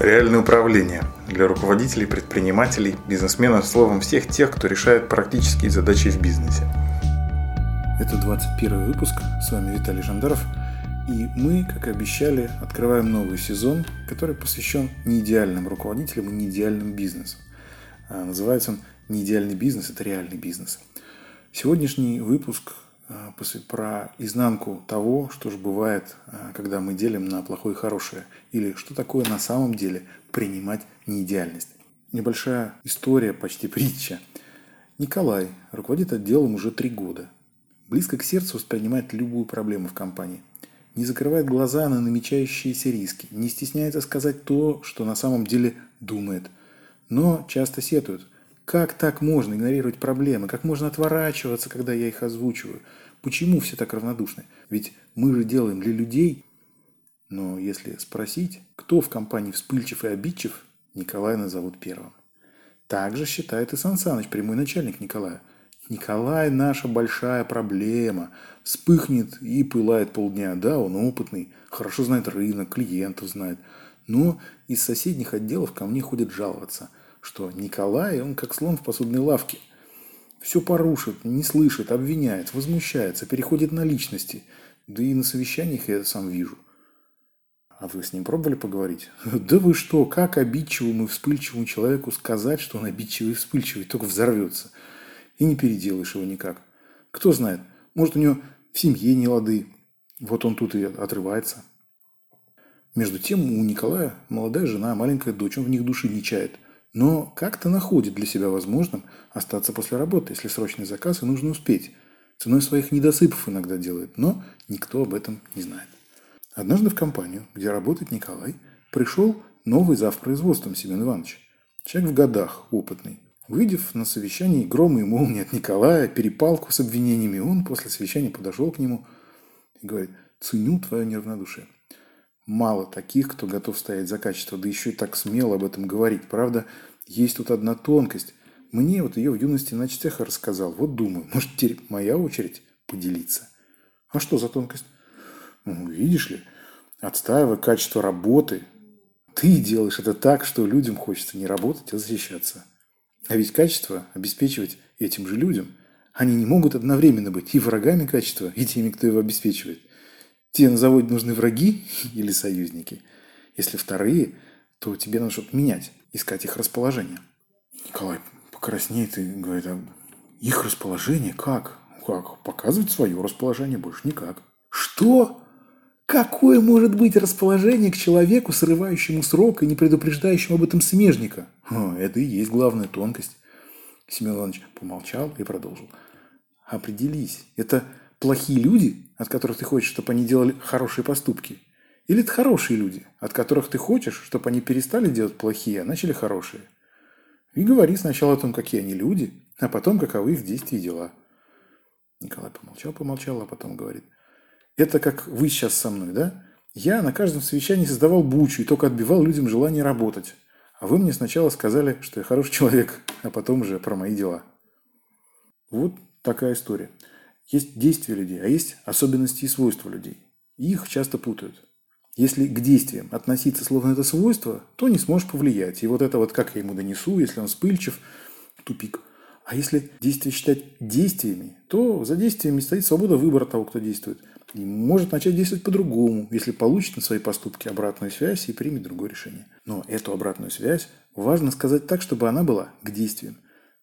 Реальное управление для руководителей, предпринимателей, бизнесменов, словом, всех тех, кто решает практические задачи в бизнесе. Это 21 выпуск, с вами Виталий Жандаров, и мы, как и обещали, открываем новый сезон, который посвящен неидеальным руководителям и неидеальным бизнесу. А, называется он «Не идеальный бизнес – это реальный бизнес». Сегодняшний выпуск про изнанку того, что же бывает, а, когда мы делим на плохое и хорошее, или что такое на самом деле принимать неидеальность. Небольшая история, почти притча. Николай руководит отделом уже три года. Близко к сердцу воспринимает любую проблему в компании. Не закрывает глаза на намечающиеся риски, не стесняется сказать то, что на самом деле думает. Но часто сетует – как так можно игнорировать проблемы? Как можно отворачиваться, когда я их озвучиваю? Почему все так равнодушны? Ведь мы же делаем для людей. Но если спросить, кто в компании вспыльчив и обидчив, Николая назовут первым. Так же считает и Сан Саныч, прямой начальник Николая. Николай – наша большая проблема. Вспыхнет и пылает полдня. Да, он опытный, хорошо знает рынок, клиентов знает. Но из соседних отделов ко мне ходят жаловаться – что Николай, он как слон в посудной лавке. Все порушит, не слышит, обвиняет, возмущается, переходит на личности. Да и на совещаниях я это сам вижу. А вы с ним пробовали поговорить? Да вы что, как обидчивому и вспыльчивому человеку сказать, что он обидчивый и вспыльчивый, только взорвется. И не переделаешь его никак. Кто знает, может у него в семье не лады. Вот он тут и отрывается. Между тем у Николая молодая жена, маленькая дочь, он в них души не чает но как-то находит для себя возможным остаться после работы, если срочный заказ и нужно успеть. Ценой своих недосыпов иногда делает, но никто об этом не знает. Однажды в компанию, где работает Николай, пришел новый зав. производством Семен Иванович. Человек в годах, опытный. Выйдев на совещании грома и молнии от Николая, перепалку с обвинениями, он после совещания подошел к нему и говорит, ценю твое неравнодушие. Мало таких, кто готов стоять за качество, да еще и так смело об этом говорить. Правда, есть тут одна тонкость. Мне вот ее в юности на чтеха рассказал. Вот думаю, может теперь моя очередь поделиться. А что за тонкость? Ну, видишь ли, отстаивая качество работы, ты делаешь это так, что людям хочется не работать, а защищаться. А ведь качество обеспечивать этим же людям. Они не могут одновременно быть и врагами качества, и теми, кто его обеспечивает – Тебе на заводе нужны враги или союзники? Если вторые, то тебе надо что-то менять, искать их расположение. Николай покраснеет и говорит, а их расположение как? Как? Показывать свое расположение больше никак. Что? Какое может быть расположение к человеку, срывающему срок и не предупреждающему об этом смежника? О, это и есть главная тонкость. Семен Иванович помолчал и продолжил. Определись, это плохие люди, от которых ты хочешь, чтобы они делали хорошие поступки? Или это хорошие люди, от которых ты хочешь, чтобы они перестали делать плохие, а начали хорошие? И говори сначала о том, какие они люди, а потом, каковы их действия и дела. Николай помолчал, помолчал, а потом говорит. Это как вы сейчас со мной, да? Я на каждом совещании создавал бучу и только отбивал людям желание работать. А вы мне сначала сказали, что я хороший человек, а потом уже про мои дела. Вот такая история. Есть действия людей, а есть особенности и свойства людей. И их часто путают. Если к действиям относиться словно это свойство, то не сможешь повлиять. И вот это вот как я ему донесу, если он вспыльчив, тупик. А если действия считать действиями, то за действиями стоит свобода выбора того, кто действует. И может начать действовать по-другому, если получит на свои поступки обратную связь и примет другое решение. Но эту обратную связь важно сказать так, чтобы она была к действиям.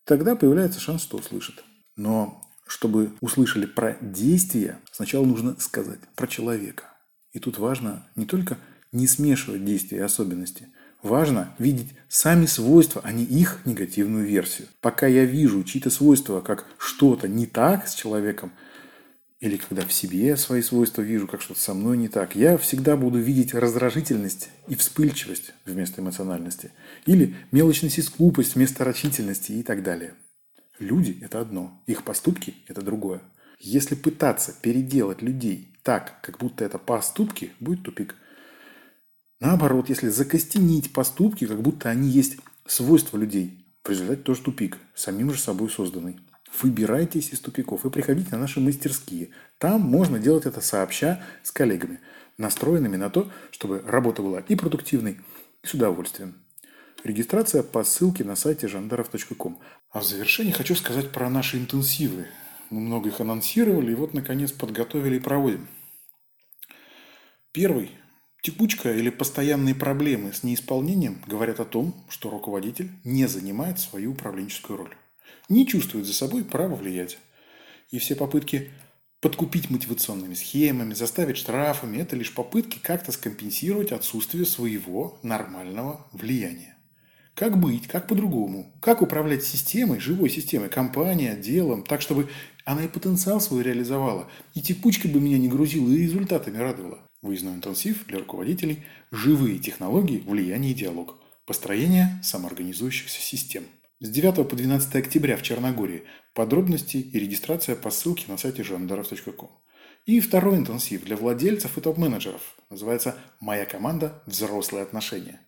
Тогда появляется шанс, что услышит. Но чтобы услышали про действия, сначала нужно сказать про человека. И тут важно не только не смешивать действия и особенности. Важно видеть сами свойства, а не их негативную версию. Пока я вижу чьи-то свойства как что-то не так с человеком, или когда в себе свои свойства вижу, как что-то со мной не так, я всегда буду видеть раздражительность и вспыльчивость вместо эмоциональности. Или мелочность и скупость вместо рачительности и так далее. Люди – это одно, их поступки – это другое. Если пытаться переделать людей так, как будто это поступки, будет тупик. Наоборот, если закостенить поступки, как будто они есть свойства людей, в результате тоже тупик, самим же собой созданный. Выбирайтесь из тупиков и приходите на наши мастерские. Там можно делать это сообща с коллегами, настроенными на то, чтобы работа была и продуктивной, И с удовольствием. Регистрация по ссылке на сайте жандаров.ком. А в завершении хочу сказать про наши интенсивы. Мы много их анонсировали и вот, наконец, подготовили и проводим. Первый Текучка или постоянные проблемы с неисполнением говорят о том, что руководитель не занимает свою управленческую роль, не чувствует за собой права влиять. И все попытки подкупить мотивационными схемами, заставить штрафами – это лишь попытки как-то скомпенсировать отсутствие своего нормального влияния. Как быть, как по-другому, как управлять системой, живой системой, компанией, отделом, так, чтобы она и потенциал свой реализовала, и текучкой бы меня не грузила, и результатами радовала. Выездной интенсив для руководителей «Живые технологии, влияние и диалог. Построение самоорганизующихся систем». С 9 по 12 октября в Черногории. Подробности и регистрация по ссылке на сайте жандаров.ком. И второй интенсив для владельцев и топ-менеджеров. Называется «Моя команда. Взрослые отношения».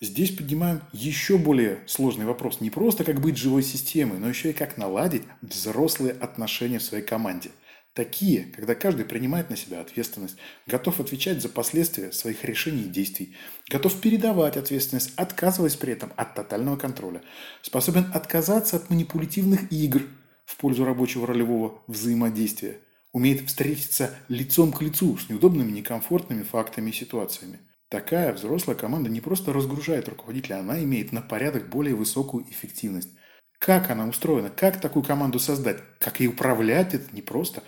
Здесь поднимаем еще более сложный вопрос. Не просто как быть живой системой, но еще и как наладить взрослые отношения в своей команде – Такие, когда каждый принимает на себя ответственность, готов отвечать за последствия своих решений и действий, готов передавать ответственность, отказываясь при этом от тотального контроля, способен отказаться от манипулятивных игр в пользу рабочего ролевого взаимодействия, умеет встретиться лицом к лицу с неудобными, некомфортными фактами и ситуациями. Такая взрослая команда не просто разгружает руководителя, она имеет на порядок более высокую эффективность. Как она устроена, как такую команду создать, как ей управлять, это непросто.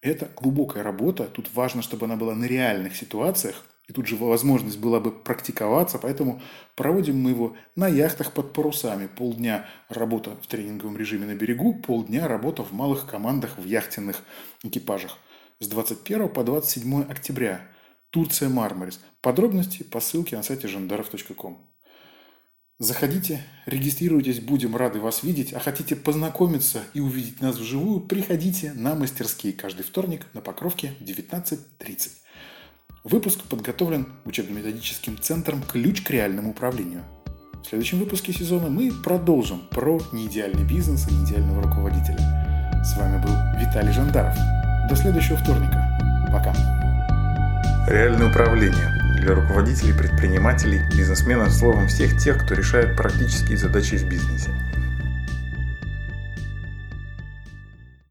Это глубокая работа. Тут важно, чтобы она была на реальных ситуациях. И тут же возможность была бы практиковаться, поэтому проводим мы его на яхтах под парусами. Полдня работа в тренинговом режиме на берегу, полдня работа в малых командах в яхтенных экипажах. С 21 по 27 октября. Турция Мармарис. Подробности по ссылке на сайте жандаров.ком. Заходите, регистрируйтесь, будем рады вас видеть. А хотите познакомиться и увидеть нас вживую, приходите на мастерские каждый вторник на Покровке 19.30. Выпуск подготовлен учебно-методическим центром «Ключ к реальному управлению». В следующем выпуске сезона мы продолжим про неидеальный бизнес и неидеального руководителя. С вами был Виталий Жандаров. До следующего вторника. Пока. Реальное управление – для руководителей, предпринимателей, бизнесменов, словом, всех тех, кто решает практические задачи в бизнесе.